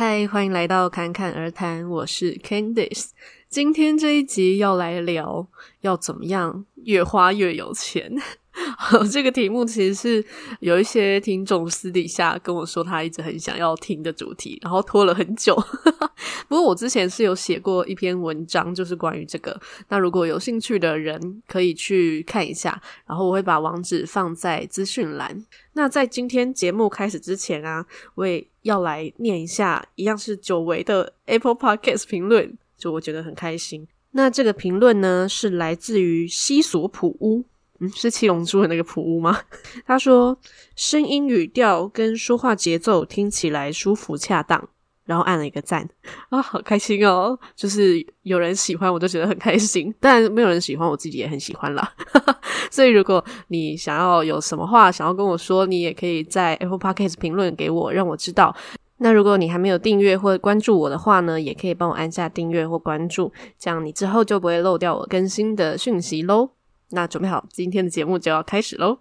嗨，欢迎来到侃侃而谈，我是 Candice。今天这一集要来聊要怎么样越花越有钱。好，这个题目其实是有一些听众私底下跟我说，他一直很想要听的主题，然后拖了很久。不过我之前是有写过一篇文章，就是关于这个。那如果有兴趣的人可以去看一下，然后我会把网址放在资讯栏。那在今天节目开始之前啊，我也要来念一下，一样是久违的 Apple Podcast 评论，就我觉得很开心。那这个评论呢，是来自于西索普屋。嗯，是七龙珠的那个普乌吗？他说，声音语调跟说话节奏听起来舒服恰当，然后按了一个赞啊，好开心哦！就是有人喜欢，我就觉得很开心。但没有人喜欢，我自己也很喜欢啦。所以如果你想要有什么话想要跟我说，你也可以在 Apple Podcast 评论给我，让我知道。那如果你还没有订阅或关注我的话呢，也可以帮我按下订阅或关注，这样你之后就不会漏掉我更新的讯息喽。那准备好，今天的节目就要开始喽。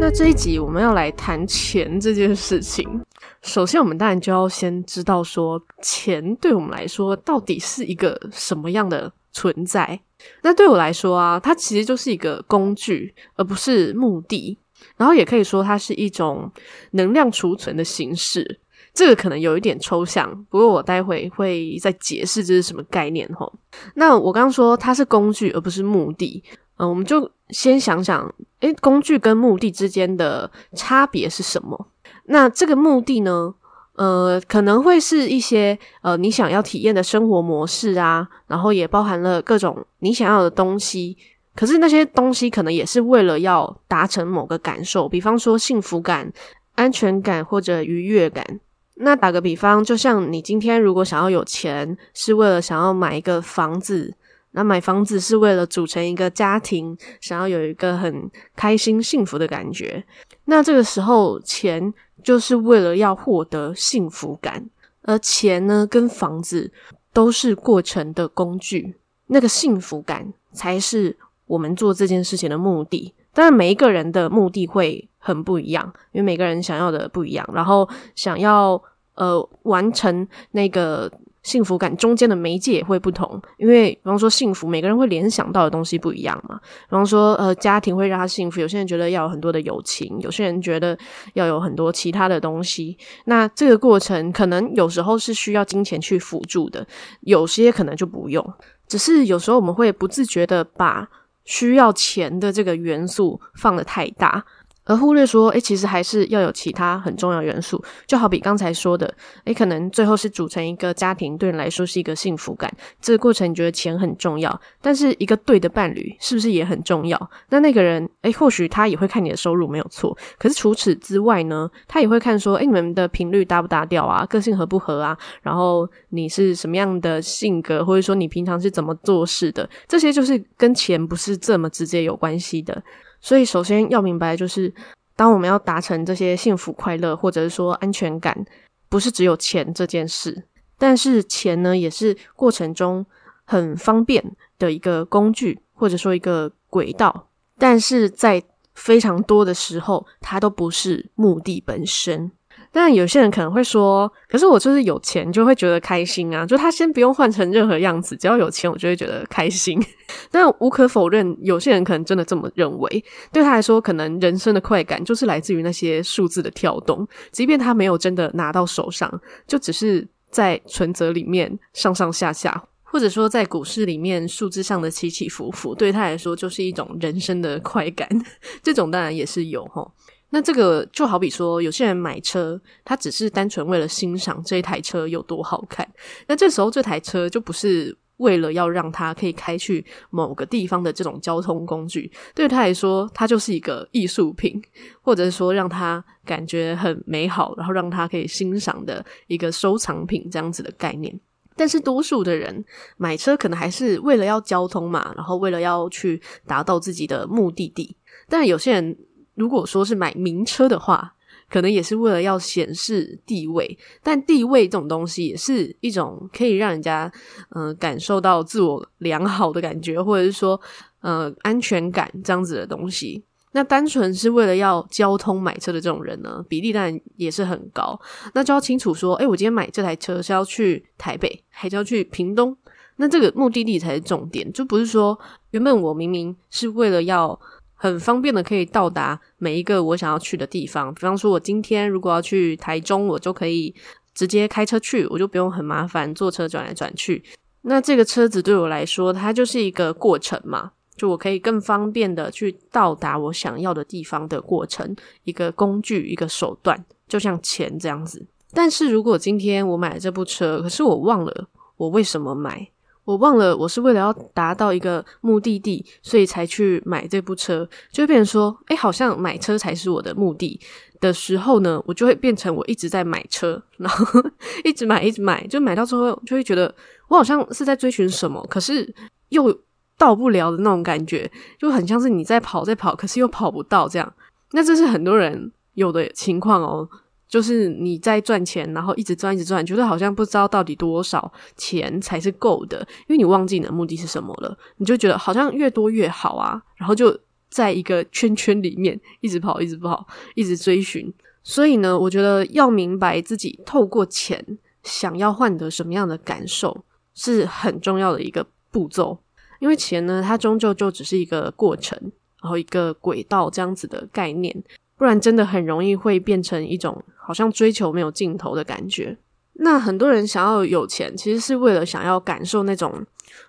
那这一集我们要来谈钱这件事情。首先，我们当然就要先知道说，钱对我们来说到底是一个什么样的存在。那对我来说啊，它其实就是一个工具，而不是目的。然后也可以说，它是一种能量储存的形式。这个可能有一点抽象，不过我待会会再解释这是什么概念齁。那我刚刚说它是工具而不是目的，嗯，我们就先想想，诶，工具跟目的之间的差别是什么？那这个目的呢，呃，可能会是一些呃你想要体验的生活模式啊，然后也包含了各种你想要的东西。可是那些东西可能也是为了要达成某个感受，比方说幸福感、安全感或者愉悦感。那打个比方，就像你今天如果想要有钱，是为了想要买一个房子，那买房子是为了组成一个家庭，想要有一个很开心幸福的感觉。那这个时候，钱就是为了要获得幸福感，而钱呢，跟房子都是过程的工具，那个幸福感才是我们做这件事情的目的。当然，每一个人的目的会很不一样，因为每个人想要的不一样，然后想要呃完成那个幸福感中间的媒介也会不同。因为比方说幸福，每个人会联想到的东西不一样嘛。比方说呃家庭会让他幸福，有些人觉得要有很多的友情，有些人觉得要有很多其他的东西。那这个过程可能有时候是需要金钱去辅助的，有些可能就不用。只是有时候我们会不自觉的把需要钱的这个元素放得太大，而忽略说，诶，其实还是要有其他很重要元素。就好比刚才说的，诶，可能最后是组成一个家庭，对你来说是一个幸福感。这个过程你觉得钱很重要，但是一个对的伴侣是不是也很重要？那那个人，诶，或许他也会看你的收入没有错，可是除此之外呢，他也会看说，诶，你们的频率搭不搭调啊？个性合不合啊？然后你是什么样的性格，或者说你平常是怎么做事的？这些就是跟钱不是这么直接有关系的。所以，首先要明白，就是当我们要达成这些幸福、快乐，或者是说安全感，不是只有钱这件事。但是，钱呢，也是过程中很方便的一个工具，或者说一个轨道。但是在非常多的时候，它都不是目的本身。但有些人可能会说：“可是我就是有钱，就会觉得开心啊！就他先不用换成任何样子，只要有钱，我就会觉得开心。”但无可否认，有些人可能真的这么认为。对他来说，可能人生的快感就是来自于那些数字的跳动，即便他没有真的拿到手上，就只是在存折里面上上下下，或者说在股市里面数字上的起起伏伏，对他来说就是一种人生的快感。这种当然也是有齁。那这个就好比说，有些人买车，他只是单纯为了欣赏这一台车有多好看。那这时候这台车就不是为了要让他可以开去某个地方的这种交通工具，对他来说，它就是一个艺术品，或者说让他感觉很美好，然后让他可以欣赏的一个收藏品这样子的概念。但是多数的人买车可能还是为了要交通嘛，然后为了要去达到自己的目的地。但有些人。如果说是买名车的话，可能也是为了要显示地位，但地位这种东西也是一种可以让人家嗯、感受到自我良好的感觉，或者是说呃安全感这样子的东西。那单纯是为了要交通买车的这种人呢，比例当然也是很高。那就要清楚说，诶，我今天买这台车是要去台北，还是要去屏东？那这个目的地才是重点，就不是说原本我明明是为了要很方便的可以到达每一个我想要去的地方。比方说，我今天如果要去台中，我就可以直接开车去，我就不用很麻烦坐车转来转去。那这个车子对我来说，它就是一个过程嘛。就我可以更方便的去到达我想要的地方的过程，一个工具，一个手段，就像钱这样子。但是如果今天我买了这部车，可是我忘了我为什么买，我忘了我是为了要达到一个目的地，所以才去买这部车，就会变成说，诶，好像买车才是我的目的的时候呢，我就会变成我一直在买车，然后 一直买，一直买，就买到之后就会觉得我好像是在追寻什么，可是又。到不了的那种感觉，就很像是你在跑，在跑，可是又跑不到这样。那这是很多人有的情况哦，就是你在赚钱，然后一直赚，一直赚，觉得好像不知道到底多少钱才是够的，因为你忘记你的目的是什么了，你就觉得好像越多越好啊，然后就在一个圈圈里面一直跑，一直跑，一直追寻。所以呢，我觉得要明白自己透过钱想要换得什么样的感受，是很重要的一个步骤。因为钱呢，它终究就只是一个过程，然后一个轨道这样子的概念，不然真的很容易会变成一种好像追求没有尽头的感觉。那很多人想要有钱，其实是为了想要感受那种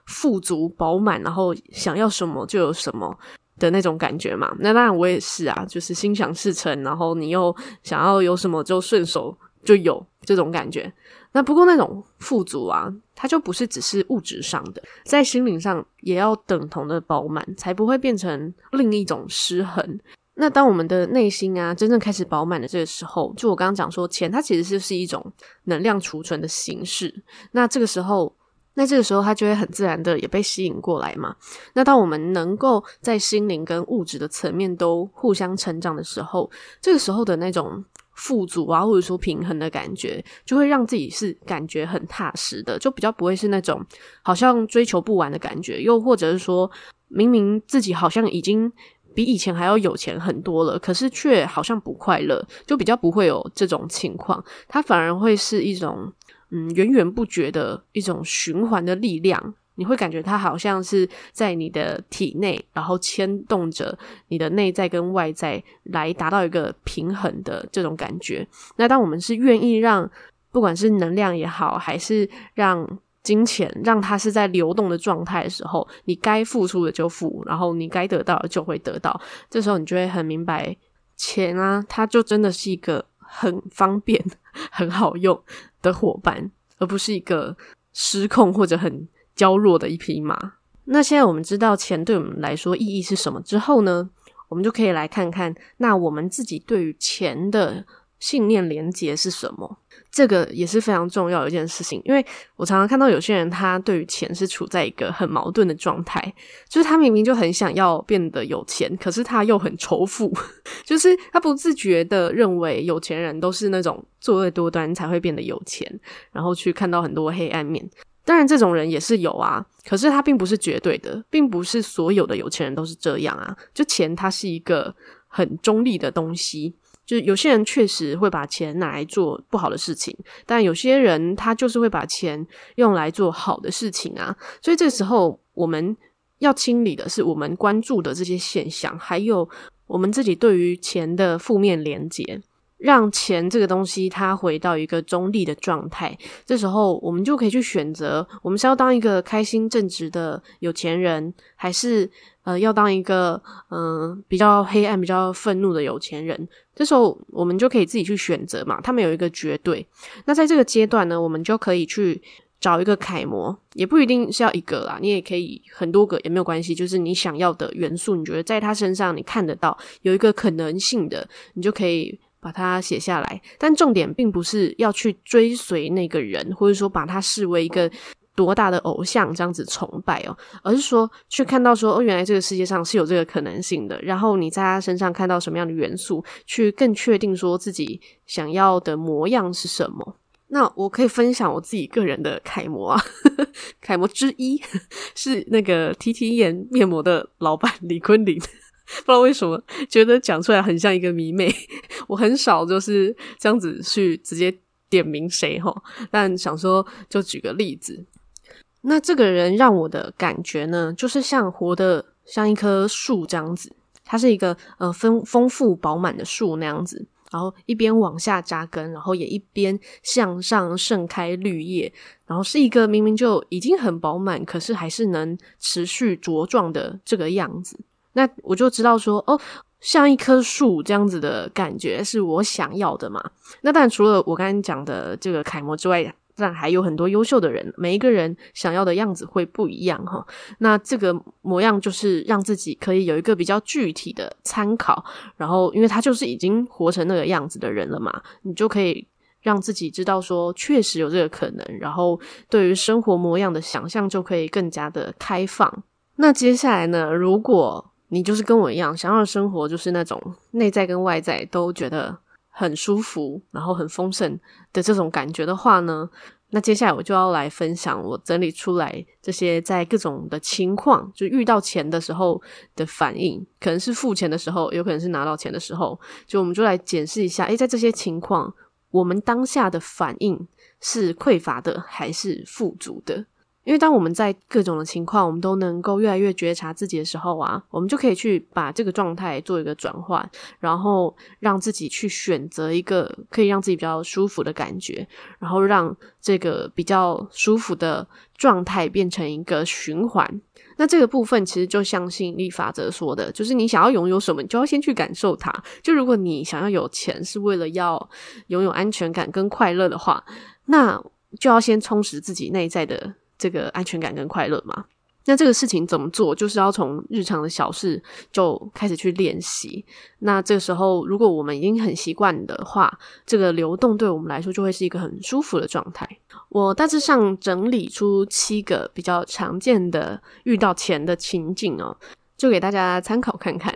富足饱满，然后想要什么就有什么的那种感觉嘛。那当然我也是啊，就是心想事成，然后你又想要有什么就顺手就有这种感觉。那不过那种富足啊，它就不是只是物质上的，在心灵上也要等同的饱满，才不会变成另一种失衡。那当我们的内心啊真正开始饱满的这个时候，就我刚刚讲说，钱它其实就是一种能量储存的形式。那这个时候，那这个时候它就会很自然的也被吸引过来嘛。那当我们能够在心灵跟物质的层面都互相成长的时候，这个时候的那种。富足啊，或者说平衡的感觉，就会让自己是感觉很踏实的，就比较不会是那种好像追求不完的感觉，又或者是说明明自己好像已经比以前还要有钱很多了，可是却好像不快乐，就比较不会有这种情况，它反而会是一种嗯源源不绝的一种循环的力量。你会感觉它好像是在你的体内，然后牵动着你的内在跟外在，来达到一个平衡的这种感觉。那当我们是愿意让，不管是能量也好，还是让金钱让它是在流动的状态的时候，你该付出的就付，然后你该得到的就会得到。这时候你就会很明白，钱啊，它就真的是一个很方便、很好用的伙伴，而不是一个失控或者很。娇弱的一匹马。那现在我们知道钱对我们来说意义是什么之后呢，我们就可以来看看，那我们自己对于钱的信念连结是什么？这个也是非常重要的一件事情。因为我常常看到有些人，他对于钱是处在一个很矛盾的状态，就是他明明就很想要变得有钱，可是他又很仇富，就是他不自觉的认为有钱人都是那种作恶多端才会变得有钱，然后去看到很多黑暗面。当然，这种人也是有啊，可是他并不是绝对的，并不是所有的有钱人都是这样啊。就钱，它是一个很中立的东西，就有些人确实会把钱拿来做不好的事情，但有些人他就是会把钱用来做好的事情啊。所以这时候，我们要清理的是我们关注的这些现象，还有我们自己对于钱的负面连结。让钱这个东西它回到一个中立的状态，这时候我们就可以去选择，我们是要当一个开心正直的有钱人，还是呃要当一个嗯、比较黑暗、比较愤怒的有钱人？这时候我们就可以自己去选择嘛。他们有一个绝对。那在这个阶段呢，我们就可以去找一个楷模，也不一定是要一个啦，你也可以很多个也没有关系。就是你想要的元素，你觉得在他身上你看得到有一个可能性的，你就可以。把它写下来，但重点并不是要去追随那个人，或者说把他视为一个多大的偶像这样子崇拜哦，而是说去看到说哦，原来这个世界上是有这个可能性的。然后你在他身上看到什么样的元素，去更确定说自己想要的模样是什么。那我可以分享我自己个人的楷模啊，楷模之一 是那个 T T 眼面膜的老板李坤林。不知道为什么觉得讲出来很像一个迷妹。我很少就是这样子去直接点名谁齁，但想说就举个例子。那这个人让我的感觉呢，就是像活得像一棵树这样子，它是一个呃丰丰富饱满的树那样子。然后一边往下扎根，然后也一边向上盛开绿叶，然后是一个明明就已经很饱满，可是还是能持续茁壮的这个样子。那我就知道说，哦，像一棵树这样子的感觉是我想要的嘛。那但，除了我刚刚讲的这个楷模之外，但还有很多优秀的人，每一个人想要的样子会不一样哈。那这个模样就是让自己可以有一个比较具体的参考，然后因为他就是已经活成那个样子的人了嘛，你就可以让自己知道说确实有这个可能，然后对于生活模样的想象就可以更加的开放。那接下来呢，如果你就是跟我一样，想要生活就是那种内在跟外在都觉得很舒服，然后很丰盛的这种感觉的话呢，那接下来我就要来分享我整理出来这些在各种的情况，就遇到钱的时候的反应，可能是付钱的时候，有可能是拿到钱的时候，就我们就来检视一下，诶，在这些情况，我们当下的反应是匮乏的还是富足的？因为当我们在各种的情况，我们都能够越来越觉察自己的时候啊，我们就可以去把这个状态做一个转换，然后让自己去选择一个可以让自己比较舒服的感觉，然后让这个比较舒服的状态变成一个循环。那这个部分其实就像吸引力法则说的，就是你想要拥有什么，你就要先去感受它。就如果你想要有钱是为了要拥有安全感跟快乐的话，那就要先充实自己内在的。这个安全感跟快乐嘛，那这个事情怎么做？就是要从日常的小事就开始去练习。那这个时候，如果我们已经很习惯的话，这个流动对我们来说就会是一个很舒服的状态。我大致上整理出七个比较常见的遇到钱的情景哦，就给大家参考看看。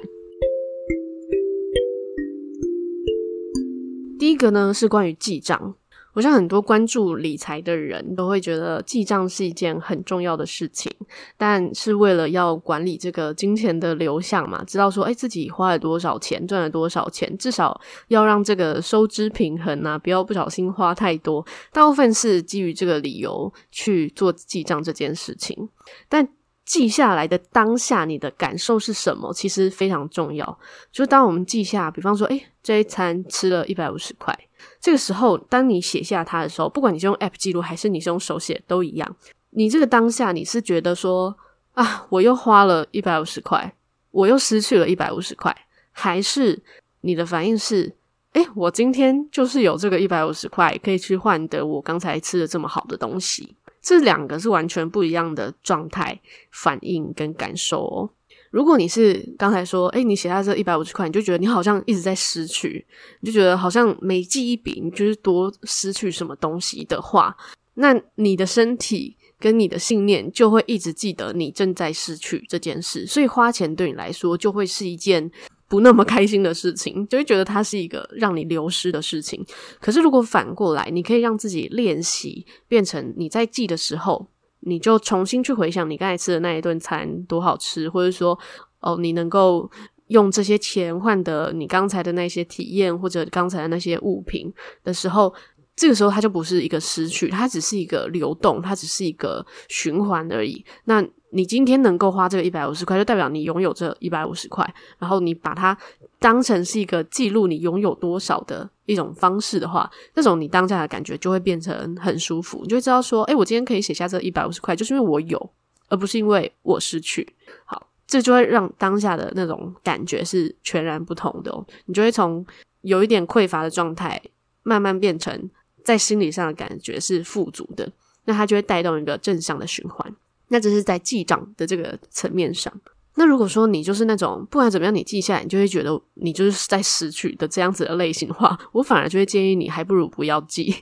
第一个呢，是关于记账。我想很多关注理财的人都会觉得记账是一件很重要的事情，但是为了要管理这个金钱的流向嘛，知道说，哎，自己花了多少钱，赚了多少钱，至少要让这个收支平衡啊，不要不小心花太多。大部分是基于这个理由去做记账这件事情，但记下来的当下，你的感受是什么？其实非常重要。就当我们记下，比方说，哎，这一餐吃了一百五十块。这个时候，当你写下它的时候，不管你是用 App 记录还是你是用手写，都一样。你这个当下，你是觉得说啊，我又花了一百五十块，我又失去了一百五十块，还是你的反应是，诶，我今天就是有这个一百五十块，可以去换得我刚才吃的这么好的东西。这两个是完全不一样的状态、反应跟感受哦。如果你是刚才说，诶，你写下这一百五十块，你就觉得你好像一直在失去，你就觉得好像每记一笔，你就是多失去什么东西的话，那你的身体跟你的信念就会一直记得你正在失去这件事，所以花钱对你来说就会是一件不那么开心的事情，就会觉得它是一个让你流失的事情。可是如果反过来，你可以让自己练习，变成你在记的时候。你就重新去回想你刚才吃的那一顿餐多好吃，或者说，哦，你能够用这些钱换得你刚才的那些体验，或者刚才的那些物品的时候，这个时候它就不是一个失去，它只是一个流动，它只是一个循环而已。那你今天能够花这个一百五十块，就代表你拥有这一百五十块，然后你把它当成是一个记录你拥有多少的一种方式的话，那种你当下的感觉就会变成很舒服，你就会知道说，诶，我今天可以写下这一百五十块，就是因为我有，而不是因为我失去。好，这就会让当下的那种感觉是全然不同的。你就会从有一点匮乏的状态，慢慢变成在心理上的感觉是富足的，那它就会带动一个正向的循环。那这是在记账的这个层面上。那如果说你就是那种不管怎么样，你记下来，你就会觉得你就是在失去的这样子的类型的话，我反而就会建议你，还不如不要记。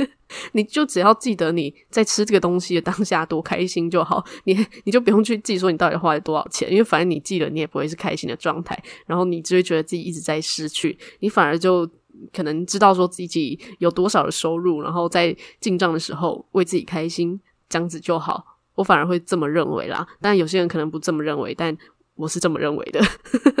你就只要记得你在吃这个东西的当下多开心就好，你你就不用去记说你到底花了多少钱，因为反正你记了，你也不会是开心的状态，然后你只会觉得自己一直在失去，你反而就可能知道说自己有多少的收入，然后在进账的时候为自己开心，这样子就好。我反而会这么认为啦，但有些人可能不这么认为。但我是这么认为的。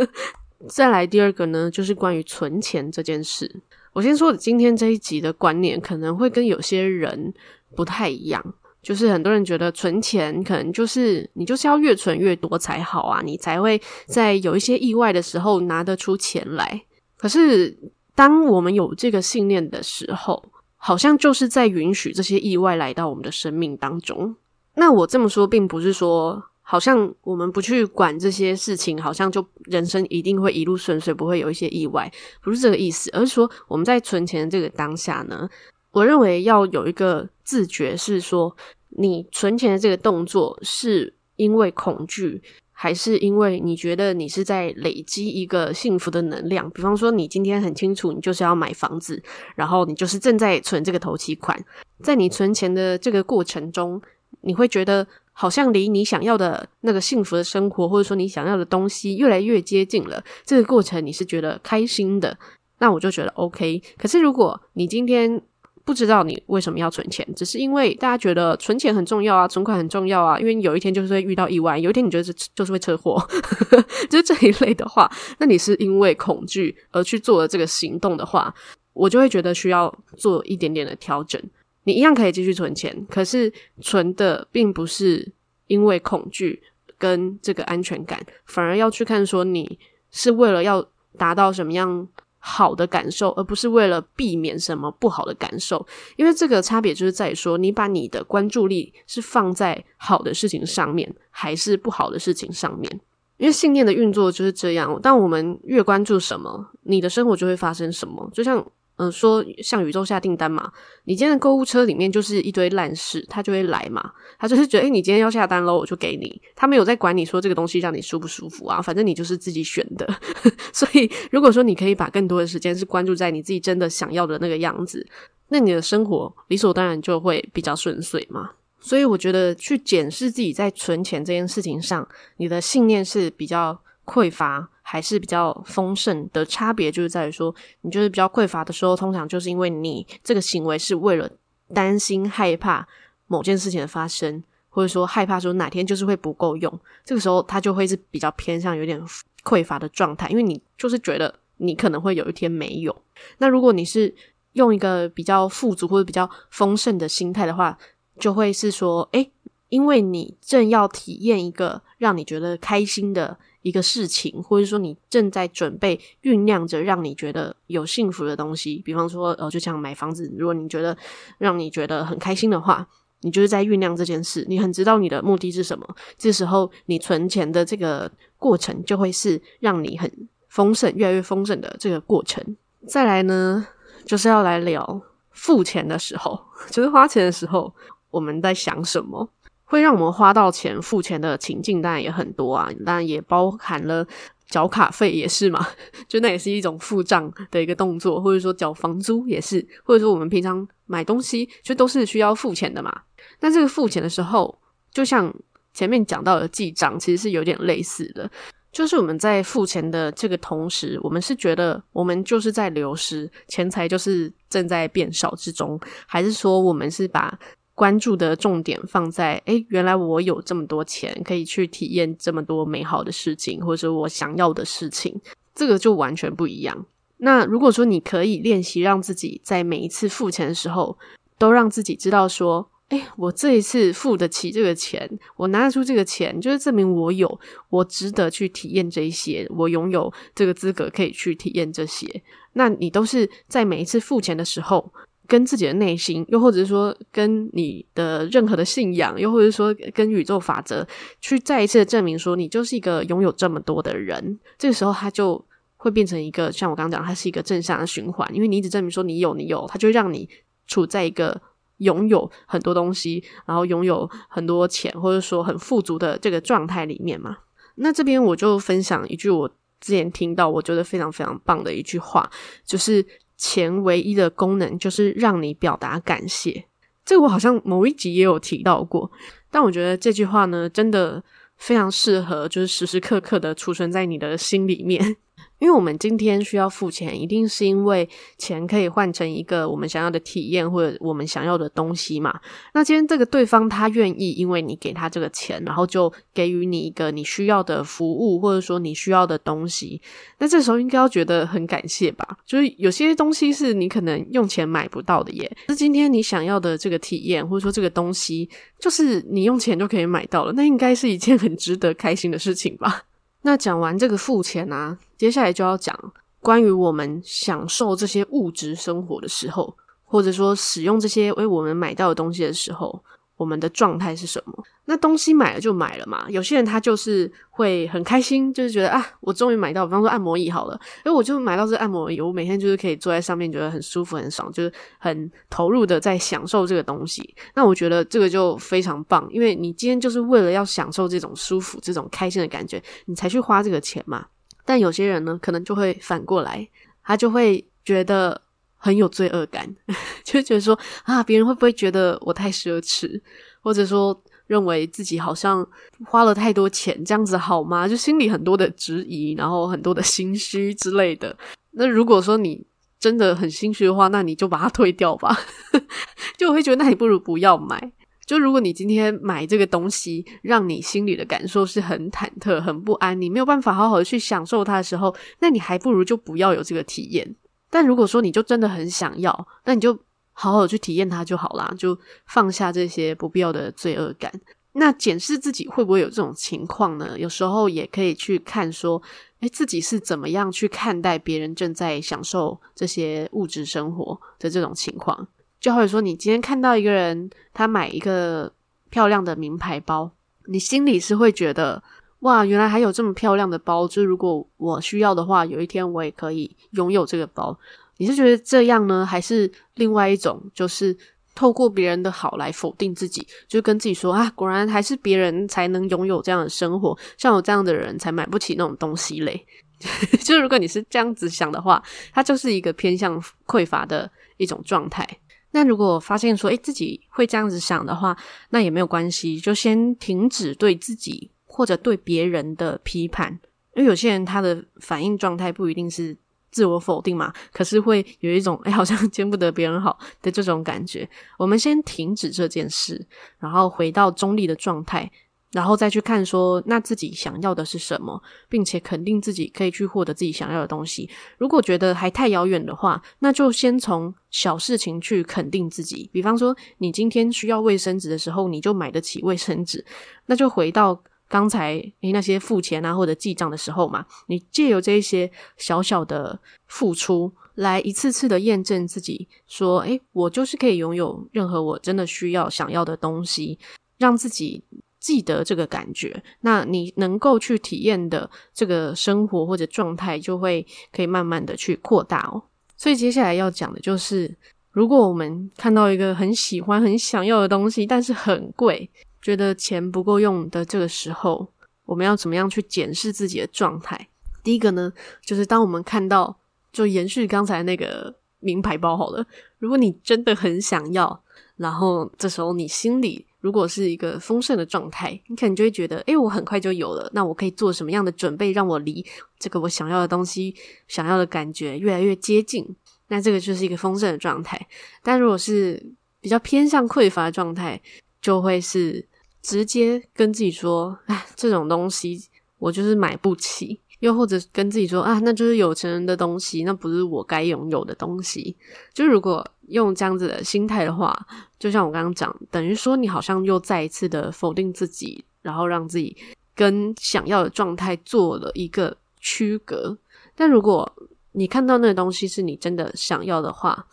再来第二个呢，就是关于存钱这件事。我先说，今天这一集的观念可能会跟有些人不太一样，就是很多人觉得存钱可能就是你就是要越存越多才好啊，你才会在有一些意外的时候拿得出钱来。可是当我们有这个信念的时候，好像就是在允许这些意外来到我们的生命当中。那我这么说，并不是说好像我们不去管这些事情，好像就人生一定会一路顺遂，不会有一些意外，不是这个意思。而是说我们在存钱的这个当下呢，我认为要有一个自觉，是说你存钱的这个动作是因为恐惧，还是因为你觉得你是在累积一个幸福的能量？比方说，你今天很清楚，你就是要买房子，然后你就是正在存这个头期款，在你存钱的这个过程中。你会觉得好像离你想要的那个幸福的生活，或者说你想要的东西越来越接近了。这个过程你是觉得开心的，那我就觉得 OK。可是如果你今天不知道你为什么要存钱，只是因为大家觉得存钱很重要啊，存款很重要啊，因为有一天就是会遇到意外，有一天你觉得就是会车祸，就是这一类的话，那你是因为恐惧而去做了这个行动的话，我就会觉得需要做一点点的调整。你一样可以继续存钱，可是存的并不是因为恐惧跟这个安全感，反而要去看说你是为了要达到什么样好的感受，而不是为了避免什么不好的感受。因为这个差别就是在于说，你把你的关注力是放在好的事情上面，还是不好的事情上面。因为信念的运作就是这样，当我们越关注什么，你的生活就会发生什么。就像。嗯，说向宇宙下订单嘛，你今天的购物车里面就是一堆烂事，他就会来嘛。他就是觉得，诶，你今天要下单喽，我就给你。他没有在管你说这个东西让你舒不舒服啊，反正你就是自己选的。所以，如果说你可以把更多的时间是关注在你自己真的想要的那个样子，那你的生活理所当然就会比较顺遂嘛。所以，我觉得去检视自己在存钱这件事情上，你的信念是比较匮乏。还是比较丰盛的差别，就是在于说，你就是比较匮乏的时候，通常就是因为你这个行为是为了担心、害怕某件事情的发生，或者说害怕说哪天就是会不够用，这个时候它就会是比较偏向有点匮乏的状态，因为你就是觉得你可能会有一天没有。那如果你是用一个比较富足或者比较丰盛的心态的话，就会是说，诶，因为你正要体验一个让你觉得开心的。一个事情，或者说你正在准备酝酿着让你觉得有幸福的东西，比方说，呃，就像买房子，如果你觉得让你觉得很开心的话，你就是在酝酿这件事，你很知道你的目的是什么。这时候，你存钱的这个过程就会是让你很丰盛、越来越丰盛的这个过程。再来呢，就是要来聊付钱的时候，就是花钱的时候，我们在想什么。会让我们花到钱付钱的情境当然也很多啊，当然也包含了缴卡费也是嘛，就那也是一种付账的一个动作，或者说缴房租也是，或者说我们平常买东西就都是需要付钱的嘛。那这个付钱的时候，就像前面讲到的记账，其实是有点类似的，就是我们在付钱的这个同时，我们是觉得我们就是在流失，钱财就是正在变少之中，还是说我们是把关注的重点放在，诶，原来我有这么多钱，可以去体验这么多美好的事情，或者我想要的事情，这个就完全不一样。那如果说你可以练习让自己在每一次付钱的时候，都让自己知道说，诶，我这一次付得起这个钱，我拿得出这个钱，就是证明我有，我值得去体验这些，我拥有这个资格可以去体验这些。那你都是在每一次付钱的时候。跟自己的内心，又或者是说跟你的任何的信仰，又或者说跟宇宙法则，去再一次的证明说你就是一个拥有这么多的人。这个时候，它就会变成一个像我刚刚讲，它是一个正向的循环。因为你一直证明说你有，你有，它就让你处在一个拥有很多东西，然后拥有很多钱，或者说很富足的这个状态里面嘛。那这边我就分享一句我之前听到我觉得非常非常棒的一句话，就是。钱唯一的功能就是让你表达感谢，这个我好像某一集也有提到过，但我觉得这句话呢，真的非常适合，就是时时刻刻的储存在你的心里面。因为我们今天需要付钱，一定是因为钱可以换成一个我们想要的体验或者我们想要的东西嘛。那今天这个对方他愿意，因为你给他这个钱，然后就给予你一个你需要的服务，或者说你需要的东西。那这时候应该要觉得很感谢吧？就是有些东西是你可能用钱买不到的耶。那今天你想要的这个体验，或者说这个东西，就是你用钱就可以买到了，那应该是一件很值得开心的事情吧？那讲完这个付钱啊，接下来就要讲关于我们享受这些物质生活的时候，或者说使用这些为我们买到的东西的时候。我们的状态是什么？那东西买了就买了嘛。有些人他就是会很开心，就是觉得啊，我终于买到，比方说按摩椅好了，诶，我就买到这按摩椅，我每天就是可以坐在上面，觉得很舒服、很爽，就是很投入的在享受这个东西。那我觉得这个就非常棒，因为你今天就是为了要享受这种舒服、这种开心的感觉，你才去花这个钱嘛。但有些人呢，可能就会反过来，他就会觉得。很有罪恶感，就觉得说啊，别人会不会觉得我太奢侈，或者说认为自己好像花了太多钱，这样子好吗？就心里很多的质疑，然后很多的心虚之类的。那如果说你真的很心虚的话，那你就把它退掉吧。就我会觉得，那你不如不要买。就如果你今天买这个东西，让你心里的感受是很忐忑、很不安，你没有办法好好的去享受它的时候，那你还不如就不要有这个体验。但如果说你就真的很想要，那你就好好去体验它就好啦，就放下这些不必要的罪恶感。那检视自己会不会有这种情况呢？有时候也可以去看说，诶，自己是怎么样去看待别人正在享受这些物质生活的这种情况。就好比说，你今天看到一个人他买一个漂亮的名牌包，你心里是会觉得。哇，原来还有这么漂亮的包！就如果我需要的话，有一天我也可以拥有这个包。你是觉得这样呢，还是另外一种，就是透过别人的好来否定自己，就跟自己说啊，果然还是别人才能拥有这样的生活，像我这样的人才买不起那种东西嘞。就如果你是这样子想的话，它就是一个偏向匮乏的一种状态。那如果发现说，诶，自己会这样子想的话，那也没有关系，就先停止对自己。或者对别人的批判，因为有些人他的反应状态不一定是自我否定嘛，可是会有一种哎，好像见不得别人好的这种感觉。我们先停止这件事，然后回到中立的状态，然后再去看说，那自己想要的是什么，并且肯定自己可以去获得自己想要的东西。如果觉得还太遥远的话，那就先从小事情去肯定自己。比方说，你今天需要卫生纸的时候，你就买得起卫生纸，那就回到。刚才诶那些付钱啊或者记账的时候嘛，你借由这一些小小的付出，来一次次的验证自己，说，诶我就是可以拥有任何我真的需要想要的东西，让自己记得这个感觉。那你能够去体验的这个生活或者状态，就会可以慢慢的去扩大哦。所以接下来要讲的就是，如果我们看到一个很喜欢、很想要的东西，但是很贵。觉得钱不够用的这个时候，我们要怎么样去检视自己的状态？第一个呢，就是当我们看到，就延续刚才那个名牌包好了。如果你真的很想要，然后这时候你心里如果是一个丰盛的状态，你可能就会觉得，诶，我很快就有了。那我可以做什么样的准备，让我离这个我想要的东西、想要的感觉越来越接近？那这个就是一个丰盛的状态。但如果是比较偏向匮乏的状态，就会是。直接跟自己说：“哎，这种东西我就是买不起。”又或者跟自己说：“啊，那就是有钱人的东西，那不是我该拥有的东西。”就如果用这样子的心态的话，就像我刚刚讲，等于说你好像又再一次的否定自己，然后让自己跟想要的状态做了一个区隔。但如果你看到那个东西是你真的想要的话，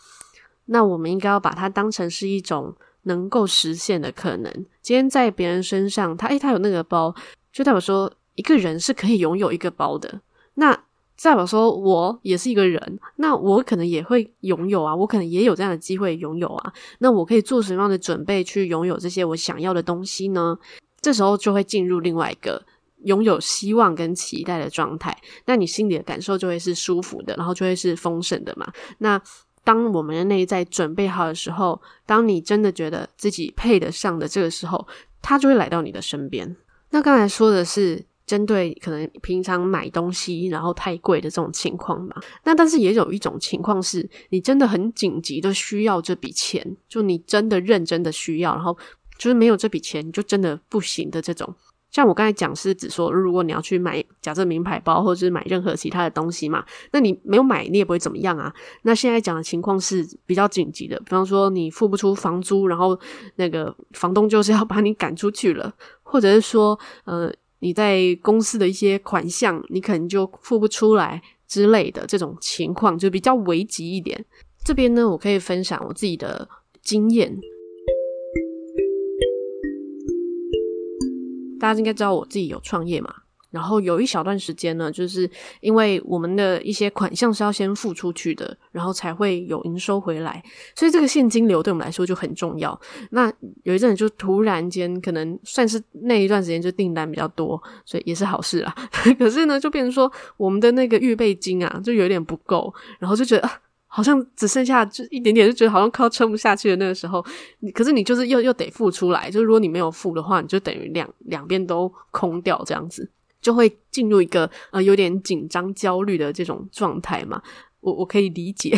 那我们应该要把它当成是一种。能够实现的可能，今天在别人身上，他诶，他有那个包，就代表说一个人是可以拥有一个包的。那代表说我也是一个人，那我可能也会拥有啊，我可能也有这样的机会拥有啊。那我可以做什么样的准备去拥有这些我想要的东西呢？这时候就会进入另外一个拥有希望跟期待的状态，那你心里的感受就会是舒服的，然后就会是丰盛的嘛。那当我们的内在准备好的时候，当你真的觉得自己配得上的这个时候，他就会来到你的身边。那刚才说的是，针对可能平常买东西然后太贵的这种情况嘛。那但是也有一种情况是，你真的很紧急的需要这笔钱，就你真的认真的需要，然后就是没有这笔钱就真的不行的这种。像我刚才讲是指说，如果你要去买假设名牌包，或者是买任何其他的东西嘛，那你没有买，你也不会怎么样啊。那现在讲的情况是比较紧急的，比方说你付不出房租，然后那个房东就是要把你赶出去了，或者是说，呃，你在公司的一些款项，你可能就付不出来之类的这种情况，就比较危急一点。这边呢，我可以分享我自己的经验。大家应该知道我自己有创业嘛，然后有一小段时间呢，就是因为我们的一些款项是要先付出去的，然后才会有营收回来，所以这个现金流对我们来说就很重要。那有一阵就突然间可能算是那一段时间就订单比较多，所以也是好事啦。可是呢，就变成说我们的那个预备金啊，就有点不够，然后就觉得。好像只剩下就一点点，就觉得好像快要撑不下去的那个时候，你可是你就是又又得付出来，就是如果你没有付的话，你就等于两两边都空掉，这样子就会进入一个呃有点紧张焦虑的这种状态嘛。我我可以理解，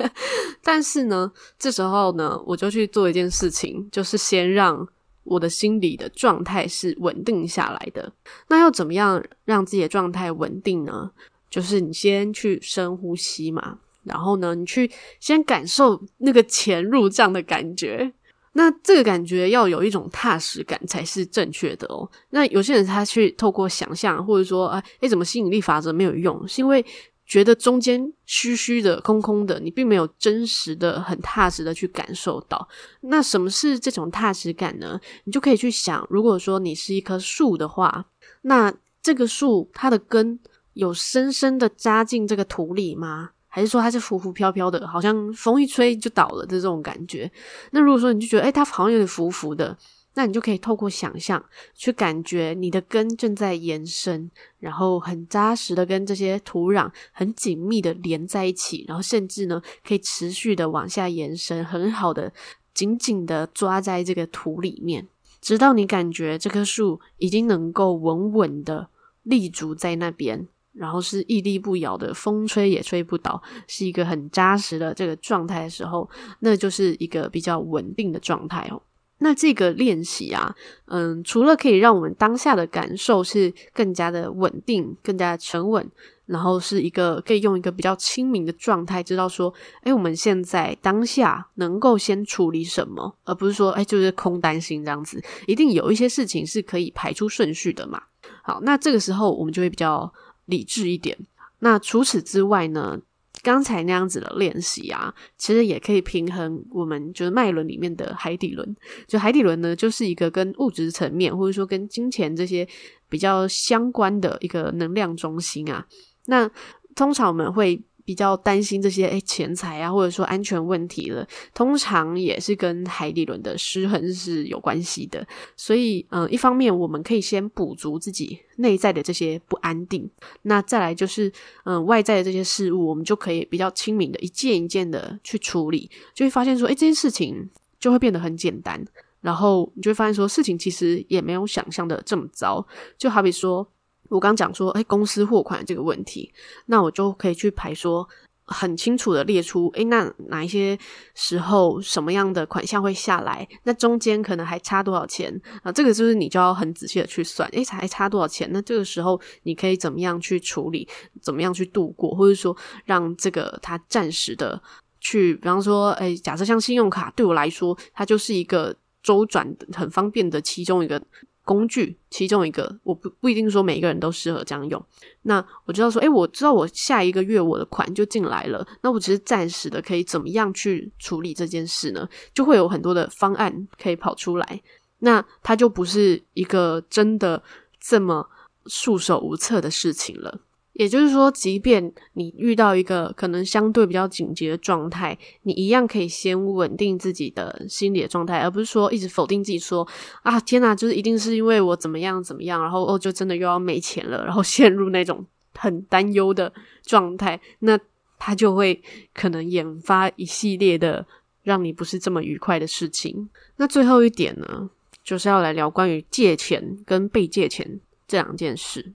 但是呢，这时候呢，我就去做一件事情，就是先让我的心理的状态是稳定下来的。那要怎么样让自己的状态稳定呢？就是你先去深呼吸嘛。然后呢，你去先感受那个钱入账的感觉，那这个感觉要有一种踏实感才是正确的哦。那有些人他去透过想象，或者说，哎，诶，怎么吸引力法则没有用？是因为觉得中间虚虚的、空空的，你并没有真实的、很踏实的去感受到。那什么是这种踏实感呢？你就可以去想，如果说你是一棵树的话，那这个树它的根有深深的扎进这个土里吗？还是说它是浮浮飘飘的，好像风一吹就倒了的这种感觉。那如果说你就觉得，诶，它好像有点浮浮的，那你就可以透过想象去感觉你的根正在延伸，然后很扎实的跟这些土壤很紧密的连在一起，然后甚至呢可以持续的往下延伸，很好的紧紧的抓在这个土里面，直到你感觉这棵树已经能够稳稳的立足在那边。然后是屹立不摇的，风吹也吹不倒，是一个很扎实的这个状态的时候，那就是一个比较稳定的状态哦。那这个练习啊，嗯，除了可以让我们当下的感受是更加的稳定、更加的沉稳，然后是一个可以用一个比较清明的状态，知道说，诶，我们现在当下能够先处理什么，而不是说，诶，就是空担心这样子，一定有一些事情是可以排出顺序的嘛。好，那这个时候我们就会比较。理智一点。那除此之外呢？刚才那样子的练习啊，其实也可以平衡我们就是脉轮里面的海底轮。就海底轮呢，就是一个跟物质层面或者说跟金钱这些比较相关的一个能量中心啊。那通常我们会。比较担心这些诶钱财啊，或者说安全问题了，通常也是跟海底轮的失衡是有关系的。所以，嗯，一方面我们可以先补足自己内在的这些不安定，那再来就是，嗯，外在的这些事物，我们就可以比较清明的一件一件的去处理，就会发现说，诶，这件事情就会变得很简单，然后你就会发现说，事情其实也没有想象的这么糟，就好比说。我刚讲说，哎，公司货款这个问题，那我就可以去排说，很清楚的列出，哎，那哪一些时候什么样的款项会下来？那中间可能还差多少钱啊？这个就是你就要很仔细的去算，哎，还差多少钱？那这个时候你可以怎么样去处理？怎么样去度过？或者说让这个它暂时的去，比方说，哎，假设像信用卡对我来说，它就是一个周转很方便的其中一个。工具其中一个，我不不一定说每一个人都适合这样用。那我知道说，诶，我知道我下一个月我的款就进来了，那我只是暂时的可以怎么样去处理这件事呢？就会有很多的方案可以跑出来。那它就不是一个真的这么束手无策的事情了。也就是说，即便你遇到一个可能相对比较紧急的状态，你一样可以先稳定自己的心理的状态，而不是说一直否定自己说，啊天哪，就是一定是因为我怎么样怎么样，然后哦就真的又要没钱了，然后陷入那种很担忧的状态，那他就会可能引发一系列的让你不是这么愉快的事情。那最后一点呢，就是要来聊关于借钱跟被借钱这两件事。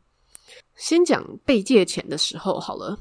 先讲被借钱的时候好了，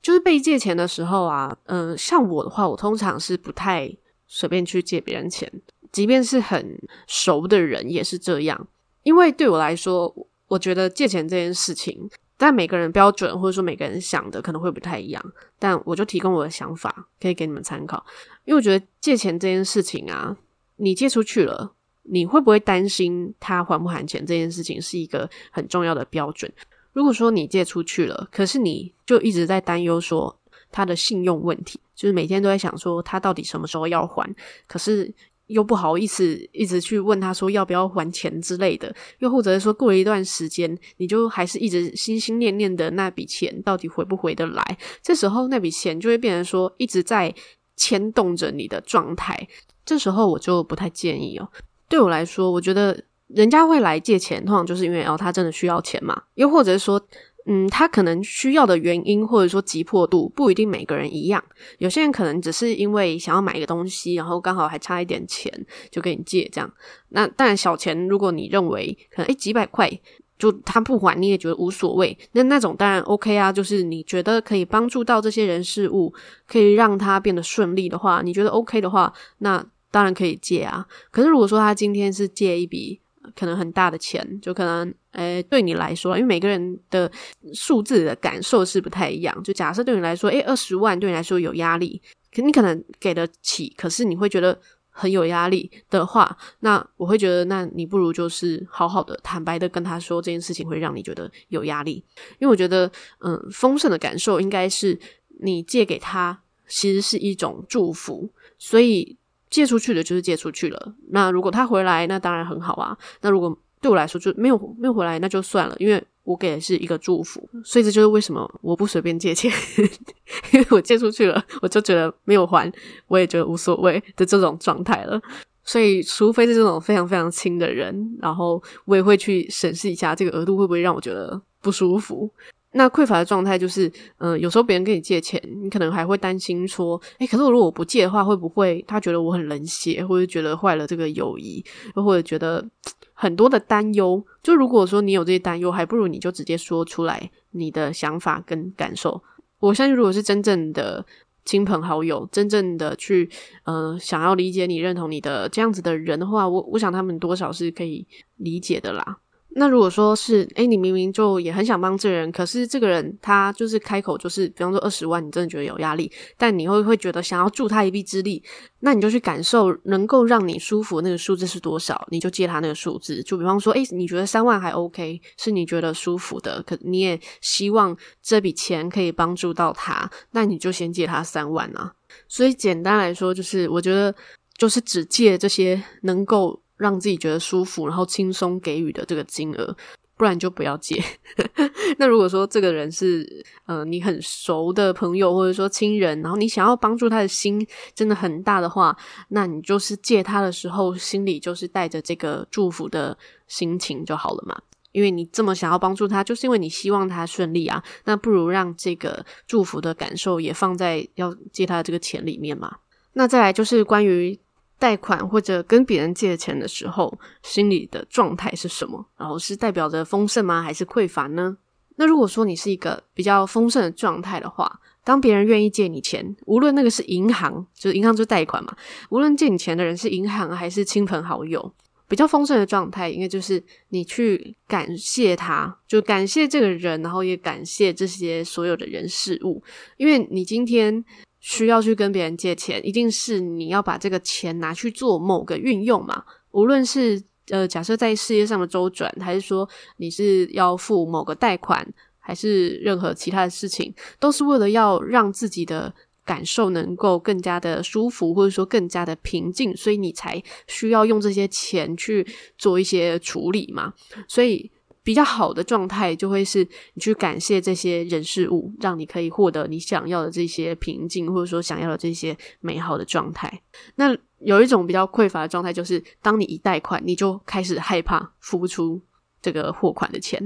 就是被借钱的时候啊，嗯、像我的话，我通常是不太随便去借别人钱，即便是很熟的人也是这样，因为对我来说，我觉得借钱这件事情。但每个人标准或者说每个人想的可能会不太一样，但我就提供我的想法，可以给你们参考。因为我觉得借钱这件事情啊，你借出去了，你会不会担心他还不还钱这件事情是一个很重要的标准。如果说你借出去了，可是你就一直在担忧说他的信用问题，就是每天都在想说他到底什么时候要还，可是。又不好意思一直去问他说要不要还钱之类的，又或者是说过了一段时间，你就还是一直心心念念的那笔钱到底回不回得来？这时候那笔钱就会变成说一直在牵动着你的状态。这时候我就不太建议哦。对我来说，我觉得人家会来借钱，通常就是因为哦他真的需要钱嘛，又或者是说。嗯，他可能需要的原因或者说急迫度不一定每个人一样，有些人可能只是因为想要买一个东西，然后刚好还差一点钱，就跟你借这样。那当然小钱，如果你认为可能诶几百块就他不还你也觉得无所谓，那那种当然 OK 啊，就是你觉得可以帮助到这些人事物，可以让他变得顺利的话，你觉得 OK 的话，那当然可以借啊。可是如果说他今天是借一笔。可能很大的钱，就可能，诶、对你来说，因为每个人的数字的感受是不太一样。就假设对你来说，诶、二十万对你来说有压力，可你可能给得起，可是你会觉得很有压力的话，那我会觉得，那你不如就是好好的、坦白的跟他说这件事情会让你觉得有压力，因为我觉得，嗯，丰盛的感受应该是你借给他，其实是一种祝福，所以。借出去的就是借出去了。那如果他回来，那当然很好啊。那如果对我来说就没有没有回来，那就算了，因为我给的是一个祝福。所以这就是为什么我不随便借钱，因为我借出去了，我就觉得没有还，我也觉得无所谓的这种状态了。所以，除非是这种非常非常亲的人，然后我也会去审视一下这个额度会不会让我觉得不舒服。那匮乏的状态就是，嗯、有时候别人跟你借钱，你可能还会担心说，诶，可是我如果不借的话，会不会他觉得我很冷血，或者觉得坏了这个友谊，又或者觉得很多的担忧。就如果说你有这些担忧，还不如你就直接说出来你的想法跟感受。我相信，如果是真正的亲朋好友，真正的去，呃，想要理解你、认同你的这样子的人的话，我我想他们多少是可以理解的啦。那如果说是，诶，你明明就也很想帮这人，可是这个人他就是开口就是，比方说二十万，你真的觉得有压力，但你会会觉得想要助他一臂之力，那你就去感受能够让你舒服那个数字是多少，你就借他那个数字。就比方说，诶，你觉得三万还 OK，是你觉得舒服的，可你也希望这笔钱可以帮助到他，那你就先借他三万啊。所以简单来说，就是我觉得就是只借这些能够。让自己觉得舒服，然后轻松给予的这个金额，不然就不要借。那如果说这个人是呃你很熟的朋友，或者说亲人，然后你想要帮助他的心真的很大的话，那你就是借他的时候，心里就是带着这个祝福的心情就好了嘛。因为你这么想要帮助他，就是因为你希望他顺利啊。那不如让这个祝福的感受也放在要借他的这个钱里面嘛。那再来就是关于。贷款或者跟别人借钱的时候，心里的状态是什么？然后是代表着丰盛吗？还是匮乏呢？那如果说你是一个比较丰盛的状态的话，当别人愿意借你钱，无论那个是银行，就是银行就贷款嘛，无论借你钱的人是银行还是亲朋好友，比较丰盛的状态，应该就是你去感谢他，就感谢这个人，然后也感谢这些所有的人事物，因为你今天。需要去跟别人借钱，一定是你要把这个钱拿去做某个运用嘛？无论是呃，假设在事业上的周转，还是说你是要付某个贷款，还是任何其他的事情，都是为了要让自己的感受能够更加的舒服，或者说更加的平静，所以你才需要用这些钱去做一些处理嘛。所以。比较好的状态就会是你去感谢这些人事物，让你可以获得你想要的这些平静，或者说想要的这些美好的状态。那有一种比较匮乏的状态，就是当你一贷款，你就开始害怕付不出这个货款的钱。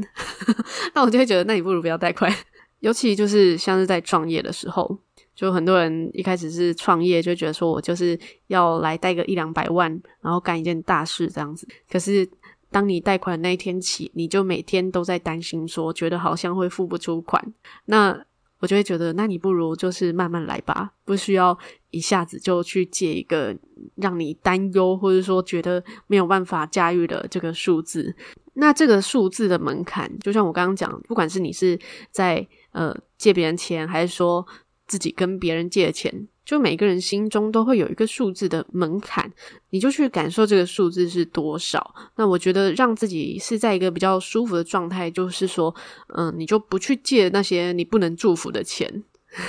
那我就会觉得，那你不如不要贷款。尤其就是像是在创业的时候，就很多人一开始是创业，就觉得说我就是要来贷个一两百万，然后干一件大事这样子。可是当你贷款那一天起，你就每天都在担心说，觉得好像会付不出款，那我就会觉得，那你不如就是慢慢来吧，不需要一下子就去借一个让你担忧或者说觉得没有办法驾驭的这个数字。那这个数字的门槛，就像我刚刚讲，不管是你是在呃借别人钱，还是说自己跟别人借钱。就每个人心中都会有一个数字的门槛，你就去感受这个数字是多少。那我觉得让自己是在一个比较舒服的状态，就是说，嗯，你就不去借那些你不能祝福的钱，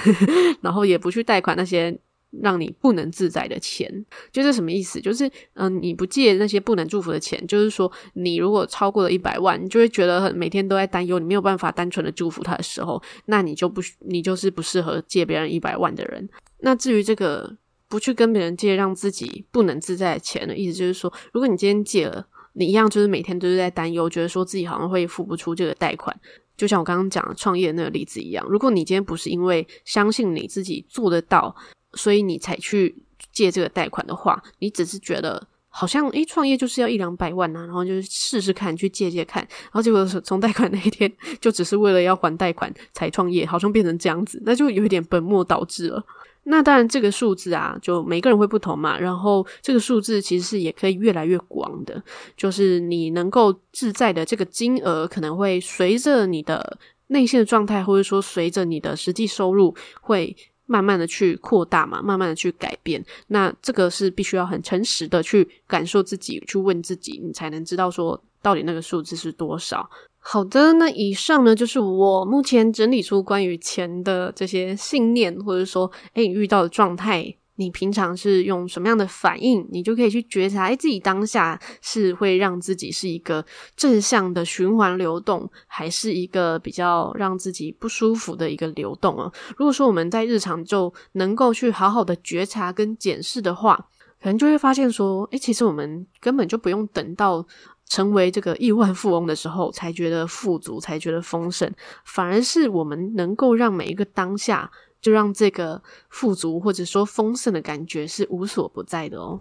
然后也不去贷款那些让你不能自在的钱。就是什么意思？就是嗯，你不借那些不能祝福的钱，就是说，你如果超过了一百万，你就会觉得很每天都在担忧，你没有办法单纯的祝福他的时候，那你就不，你就是不适合借别人一百万的人。那至于这个不去跟别人借，让自己不能自在的钱的意思，就是说，如果你今天借了，你一样就是每天都是在担忧，觉得说自己好像会付不出这个贷款。就像我刚刚讲创业那个例子一样，如果你今天不是因为相信你自己做得到，所以你才去借这个贷款的话，你只是觉得好像诶，创业就是要一两百万呐、啊，然后就是试试看，去借借看，然后结果从贷款那一天就只是为了要还贷款才创业，好像变成这样子，那就有一点本末倒置了。那当然，这个数字啊，就每个人会不同嘛。然后，这个数字其实是也可以越来越广的，就是你能够自在的这个金额，可能会随着你的内心的状态，或者说随着你的实际收入，会慢慢的去扩大嘛，慢慢的去改变。那这个是必须要很诚实的去感受自己，去问自己，你才能知道说到底那个数字是多少。好的，那以上呢，就是我目前整理出关于钱的这些信念，或者说，诶，你遇到的状态，你平常是用什么样的反应，你就可以去觉察，哎，自己当下是会让自己是一个正向的循环流动，还是一个比较让自己不舒服的一个流动啊？如果说我们在日常就能够去好好的觉察跟检视的话，可能就会发现说，诶，其实我们根本就不用等到。成为这个亿万富翁的时候，才觉得富足，才觉得丰盛，反而是我们能够让每一个当下，就让这个富足或者说丰盛的感觉是无所不在的哦。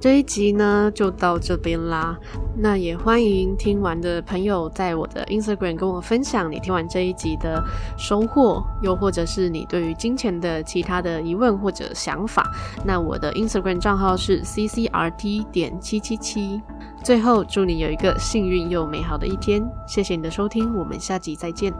这一集呢，就到这边啦。那也欢迎听完的朋友在我的 Instagram 跟我分享你听完这一集的收获，又或者是你对于金钱的其他的疑问或者想法。那我的 Instagram 账号是 ccrt 点七七七。最后，祝你有一个幸运又美好的一天。谢谢你的收听，我们下集再见。